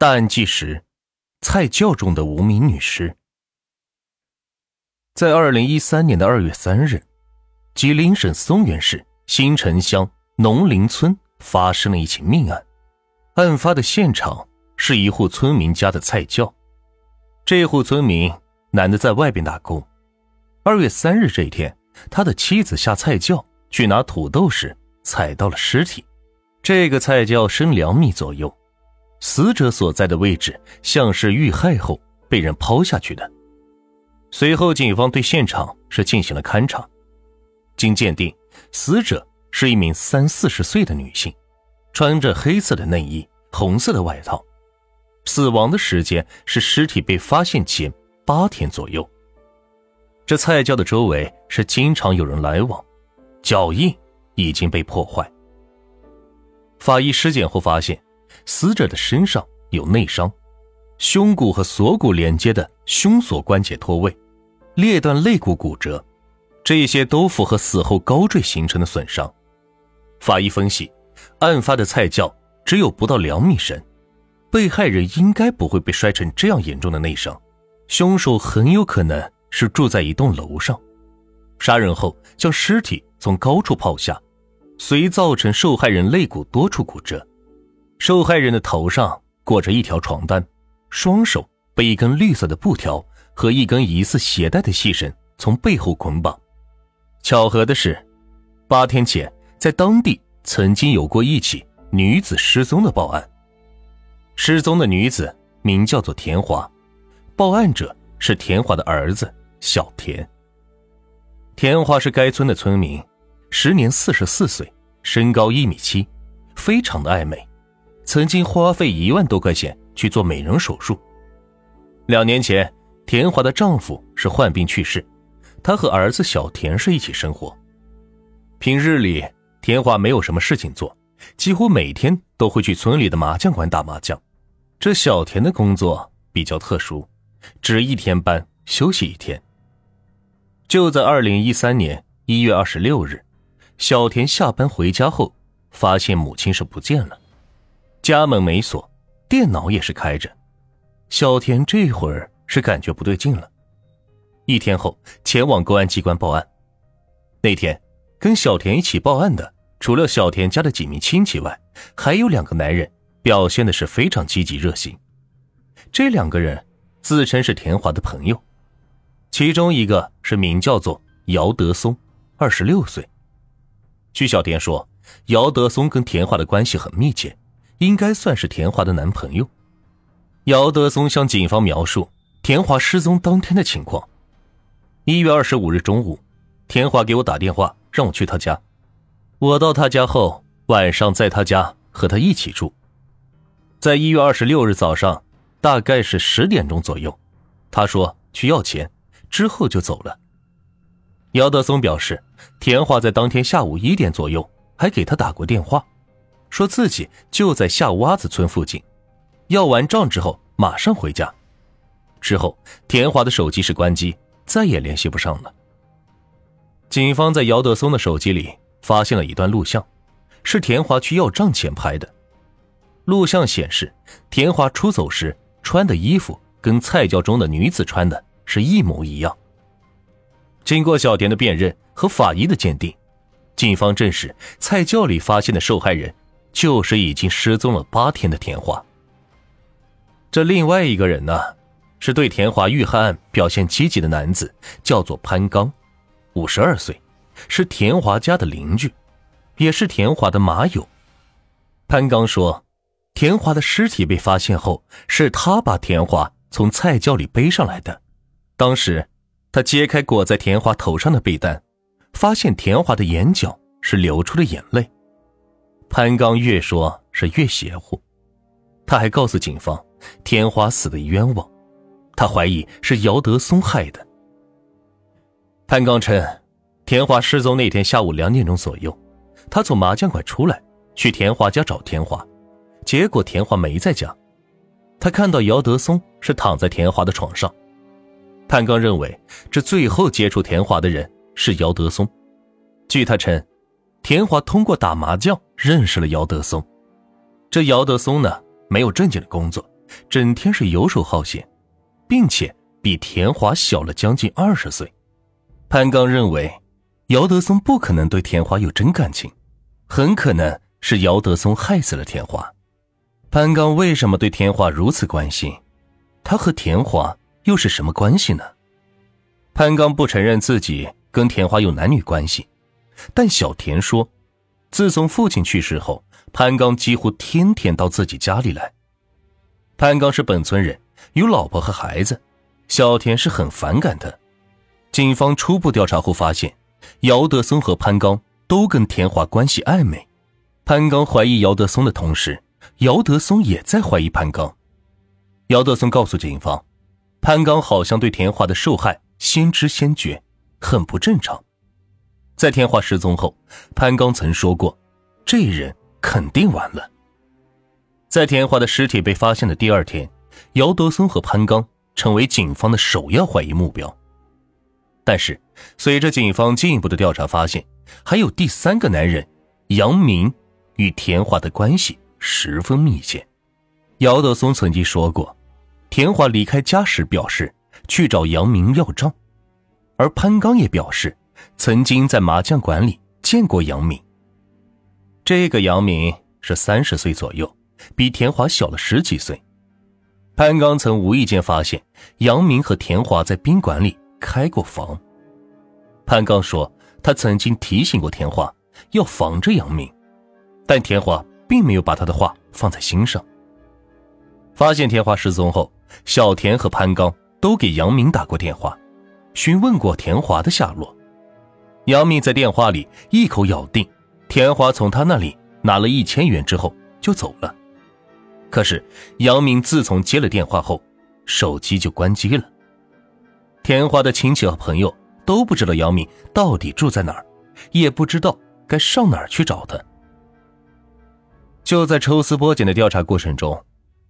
大案纪实：菜窖中的无名女尸。在二零一三年的二月三日，吉林省松原市新城乡农林村发生了一起命案。案发的现场是一户村民家的菜窖。这户村民男的在外边打工。二月三日这一天，他的妻子下菜窖去拿土豆时，踩到了尸体。这个菜窖深两米左右。死者所在的位置像是遇害后被人抛下去的。随后，警方对现场是进行了勘查，经鉴定，死者是一名三四十岁的女性，穿着黑色的内衣、红色的外套，死亡的时间是尸体被发现前八天左右。这菜窖的周围是经常有人来往，脚印已经被破坏。法医尸检后发现。死者的身上有内伤，胸骨和锁骨连接的胸锁关节脱位，裂断肋骨骨折，这些都符合死后高坠形成的损伤。法医分析，案发的菜窖只有不到两米深，被害人应该不会被摔成这样严重的内伤，凶手很有可能是住在一栋楼上，杀人后将尸体从高处抛下，遂造成受害人肋骨多处骨折。受害人的头上裹着一条床单，双手被一根绿色的布条和一根疑似鞋带的细绳从背后捆绑。巧合的是，八天前在当地曾经有过一起女子失踪的报案。失踪的女子名叫做田华，报案者是田华的儿子小田。田华是该村的村民，时年四十四岁，身高一米七，非常的爱美。曾经花费一万多块钱去做美容手术。两年前，田华的丈夫是患病去世，她和儿子小田是一起生活。平日里，田华没有什么事情做，几乎每天都会去村里的麻将馆打麻将。这小田的工作比较特殊，值一天班休息一天。就在二零一三年一月二十六日，小田下班回家后，发现母亲是不见了。家门没锁，电脑也是开着。小田这会儿是感觉不对劲了，一天后前往公安机关报案。那天跟小田一起报案的，除了小田家的几名亲戚外，还有两个男人，表现的是非常积极热心。这两个人自称是田华的朋友，其中一个是名叫做姚德松，二十六岁。据小田说，姚德松跟田华的关系很密切。应该算是田华的男朋友。姚德松向警方描述田华失踪当天的情况：一月二十五日中午，田华给我打电话，让我去他家。我到他家后，晚上在他家和他一起住。在一月二十六日早上，大概是十点钟左右，他说去要钱，之后就走了。姚德松表示，田华在当天下午一点左右还给他打过电话。说自己就在下洼子村附近，要完账之后马上回家。之后，田华的手机是关机，再也联系不上了。警方在姚德松的手机里发现了一段录像，是田华去要账前拍的。录像显示，田华出走时穿的衣服跟菜窖中的女子穿的是一模一样。经过小田的辨认和法医的鉴定，警方证实菜窖里发现的受害人。就是已经失踪了八天的田华。这另外一个人呢，是对田华遇害案表现积极的男子，叫做潘刚，五十二岁，是田华家的邻居，也是田华的马友。潘刚说，田华的尸体被发现后，是他把田华从菜窖里背上来的。当时，他揭开裹在田华头上的被单，发现田华的眼角是流出了眼泪。潘刚越说是越邪乎，他还告诉警方，田华死的冤枉，他怀疑是姚德松害的。潘刚称，田华失踪那天下午两点钟左右，他从麻将馆出来，去田华家找田华，结果田华没在家，他看到姚德松是躺在田华的床上。潘刚认为，这最后接触田华的人是姚德松。据他称。田华通过打麻将认识了姚德松，这姚德松呢没有正经的工作，整天是游手好闲，并且比田华小了将近二十岁。潘刚认为，姚德松不可能对田华有真感情，很可能是姚德松害死了田华。潘刚为什么对田华如此关心？他和田华又是什么关系呢？潘刚不承认自己跟田华有男女关系，但小田说，自从父亲去世后，潘刚几乎天天到自己家里来。潘刚是本村人，有老婆和孩子，小田是很反感的。警方初步调查后发现，姚德松和潘刚都跟田华关系暧昧。潘刚怀疑姚德松的同时，姚德松也在怀疑潘刚。姚德松告诉警方，潘刚好像对田华的受害先知先觉，很不正常。在田华失踪后，潘刚曾说过，这人肯定完了。在田华的尸体被发现的第二天，姚德松和潘刚成为警方的首要怀疑目标。但是，随着警方进一步的调查，发现还有第三个男人杨明与田华的关系十分密切。姚德松曾经说过，田华离开家时表示去找杨明要账，而潘刚也表示曾经在麻将馆里见过杨明。这个杨明是三十岁左右。比田华小了十几岁，潘刚曾无意间发现杨明和田华在宾馆里开过房。潘刚说，他曾经提醒过田华要防着杨明，但田华并没有把他的话放在心上。发现田华失踪后，小田和潘刚都给杨明打过电话，询问过田华的下落。杨明在电话里一口咬定，田华从他那里拿了一千元之后就走了。可是，杨明自从接了电话后，手机就关机了。田华的亲戚和朋友都不知道杨明到底住在哪儿，也不知道该上哪儿去找他。就在抽丝剥茧的调查过程中，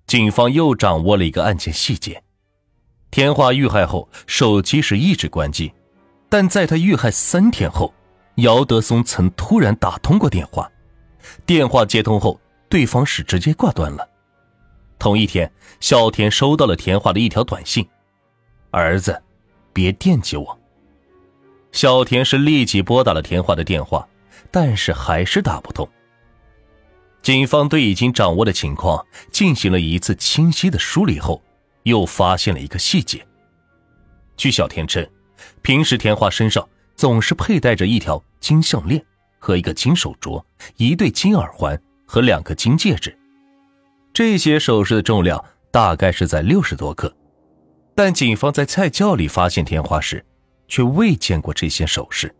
警方又掌握了一个案件细节：田华遇害后，手机是一直关机，但在他遇害三天后，姚德松曾突然打通过电话，电话接通后，对方是直接挂断了。同一天，小田收到了田华的一条短信：“儿子，别惦记我。”小田是立即拨打了田华的电话，但是还是打不通。警方对已经掌握的情况进行了一次清晰的梳理后，又发现了一个细节。据小田称，平时田华身上总是佩戴着一条金项链和一个金手镯，一对金耳环和两个金戒指。这些首饰的重量大概是在六十多克，但警方在菜窖里发现田花时，却未见过这些首饰。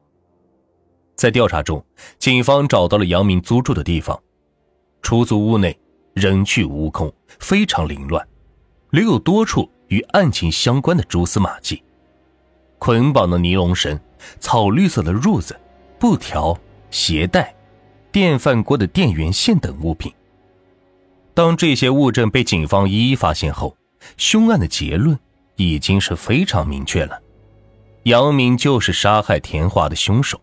在调查中，警方找到了杨明租住的地方，出租屋内人去屋空，非常凌乱，留有多处与案情相关的蛛丝马迹：捆绑的尼龙绳、草绿色的褥子、布条、鞋带、电饭锅的电源线等物品。当这些物证被警方一一发现后，凶案的结论已经是非常明确了：杨明就是杀害田华的凶手。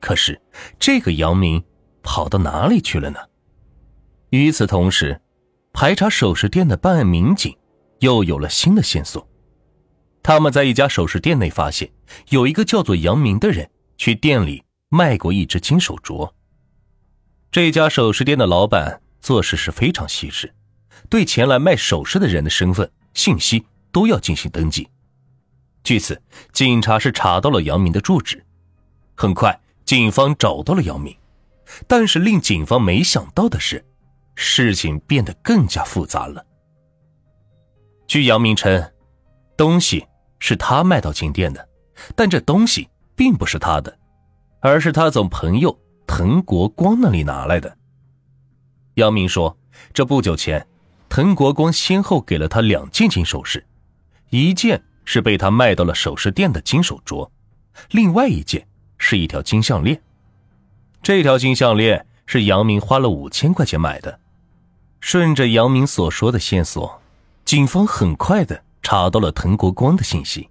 可是，这个杨明跑到哪里去了呢？与此同时，排查首饰店的办案民警又有了新的线索。他们在一家首饰店内发现，有一个叫做杨明的人去店里卖过一只金手镯。这家首饰店的老板。做事是非常细致，对前来卖首饰的人的身份信息都要进行登记。据此，警察是查到了杨明的住址。很快，警方找到了杨明，但是令警方没想到的是，事情变得更加复杂了。据杨明称，东西是他卖到金店的，但这东西并不是他的，而是他从朋友滕国光那里拿来的。杨明说：“这不久前，滕国光先后给了他两件金首饰，一件是被他卖到了首饰店的金手镯，另外一件是一条金项链。这条金项链是杨明花了五千块钱买的。顺着杨明所说的线索，警方很快的查到了滕国光的信息。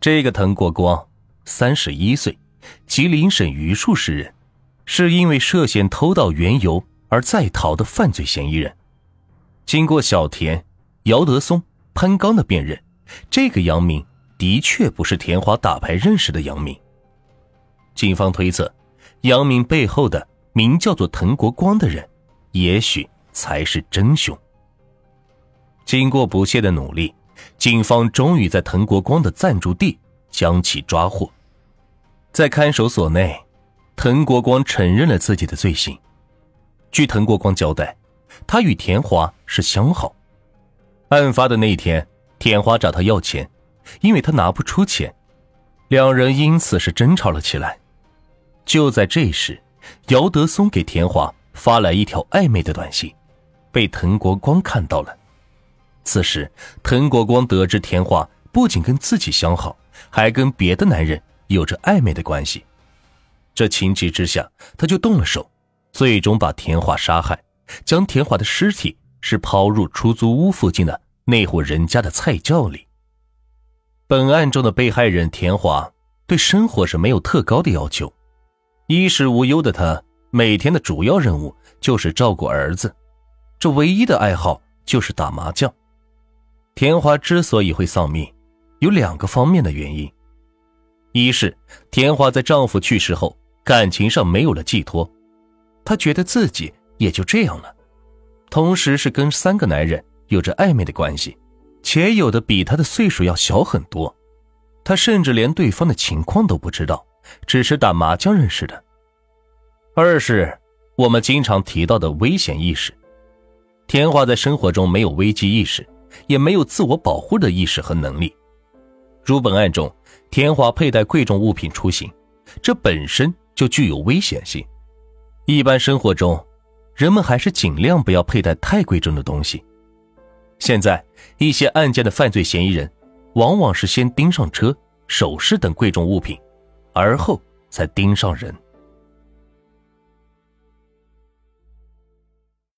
这个滕国光，三十一岁，吉林省榆树市人，是因为涉嫌偷盗原油。”而在逃的犯罪嫌疑人，经过小田、姚德松、潘刚的辨认，这个杨明的确不是田华打牌认识的杨明。警方推测，杨明背后的名叫做滕国光的人，也许才是真凶。经过不懈的努力，警方终于在滕国光的暂住地将其抓获。在看守所内，滕国光承认了自己的罪行。据滕国光交代，他与田华是相好。案发的那天，田华找他要钱，因为他拿不出钱，两人因此是争吵了起来。就在这时，姚德松给田华发来一条暧昧的短信，被滕国光看到了。此时，滕国光得知田华不仅跟自己相好，还跟别的男人有着暧昧的关系，这情急之下，他就动了手，最终把田华杀害，将田华的尸体是抛入出租屋附近的那户人家的菜窖里。本案中的被害人田华对生活是没有特高的要求，衣食无忧的他，每天的主要任务就是照顾儿子，这唯一的爱好就是打麻将。田华之所以会丧命，有两个方面的原因：一是田华在丈夫去世后，感情上没有了寄托，她觉得自己也就这样了；同时是跟三个男人有着暧昧的关系，且有的比她的岁数要小很多，她甚至连对方的情况都不知道，只是打麻将认识的；二是我们经常提到的危险意识，田华在生活中没有危机意识。也没有自我保护的意识和能力，如本案中，田华佩戴贵重物品出行，这本身就具有危险性。一般生活中，人们还是尽量不要佩戴太贵重的东西。现在，一些案件的犯罪嫌疑人，往往是先盯上车、首饰等贵重物品，而后才盯上人。